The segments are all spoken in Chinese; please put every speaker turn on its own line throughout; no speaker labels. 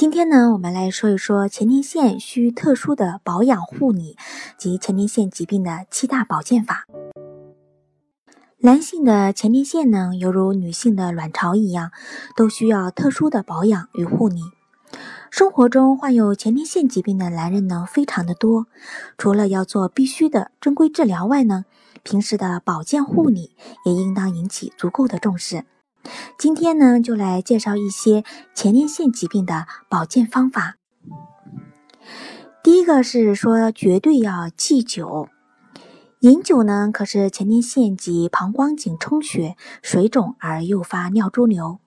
今天呢，我们来说一说前列腺需特殊的保养护理及前列腺疾病的七大保健法。男性的前列腺呢，犹如女性的卵巢一样，都需要特殊的保养与护理。生活中患有前列腺疾病的男人呢，非常的多。除了要做必须的正规治疗外呢，平时的保健护理也应当引起足够的重视。今天呢，就来介绍一些前列腺疾病的保健方法。第一个是说，绝对要忌酒。饮酒呢，可是前列腺及膀胱颈充血、水肿而诱发尿潴留。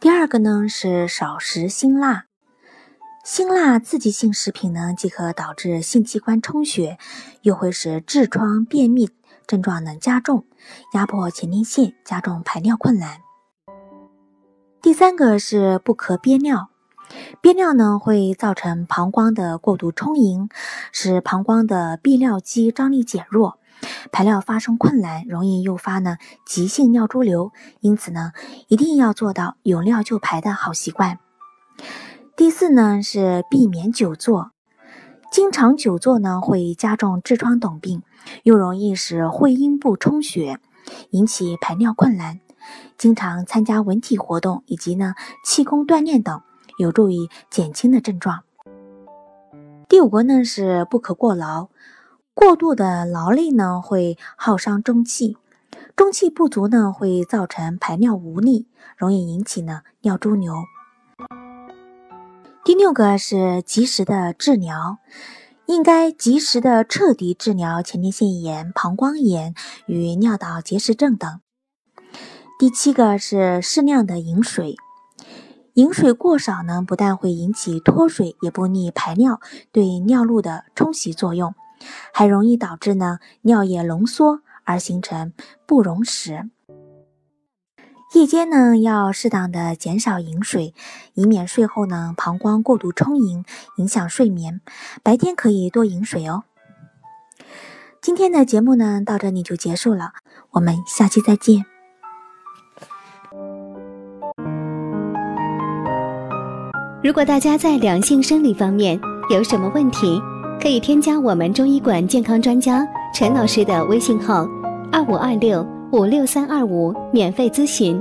第二个呢是少食辛辣。辛辣刺激性食品呢，既可导致性器官充血，又会使痔疮、便秘。症状呢加重，压迫前列腺，加重排尿困难。第三个是不可憋尿，憋尿呢会造成膀胱的过度充盈，使膀胱的泌尿肌张力减弱，排尿发生困难，容易诱发呢急性尿潴留。因此呢，一定要做到有尿就排的好习惯。第四呢是避免久坐。经常久坐呢，会加重痔疮等病，又容易使会阴部充血，引起排尿困难。经常参加文体活动以及呢气功锻炼等，有助于减轻的症状。第五个呢是不可过劳，过度的劳累呢会耗伤中气，中气不足呢会造成排尿无力，容易引起呢尿潴留。第六个是及时的治疗，应该及时的彻底治疗前列腺炎、膀胱炎与尿道结石症等。第七个是适量的饮水，饮水过少呢，不但会引起脱水，也不利排尿，对尿路的冲洗作用，还容易导致呢尿液浓缩而形成不溶石。夜间呢，要适当的减少饮水，以免睡后呢膀胱过度充盈，影响睡眠。白天可以多饮水哦。今天的节目呢，到这里就结束了，我们下期再见。
如果大家在两性生理方面有什么问题，可以添加我们中医馆健康专家陈老师的微信号：二五二六。五六三二五，免费咨询。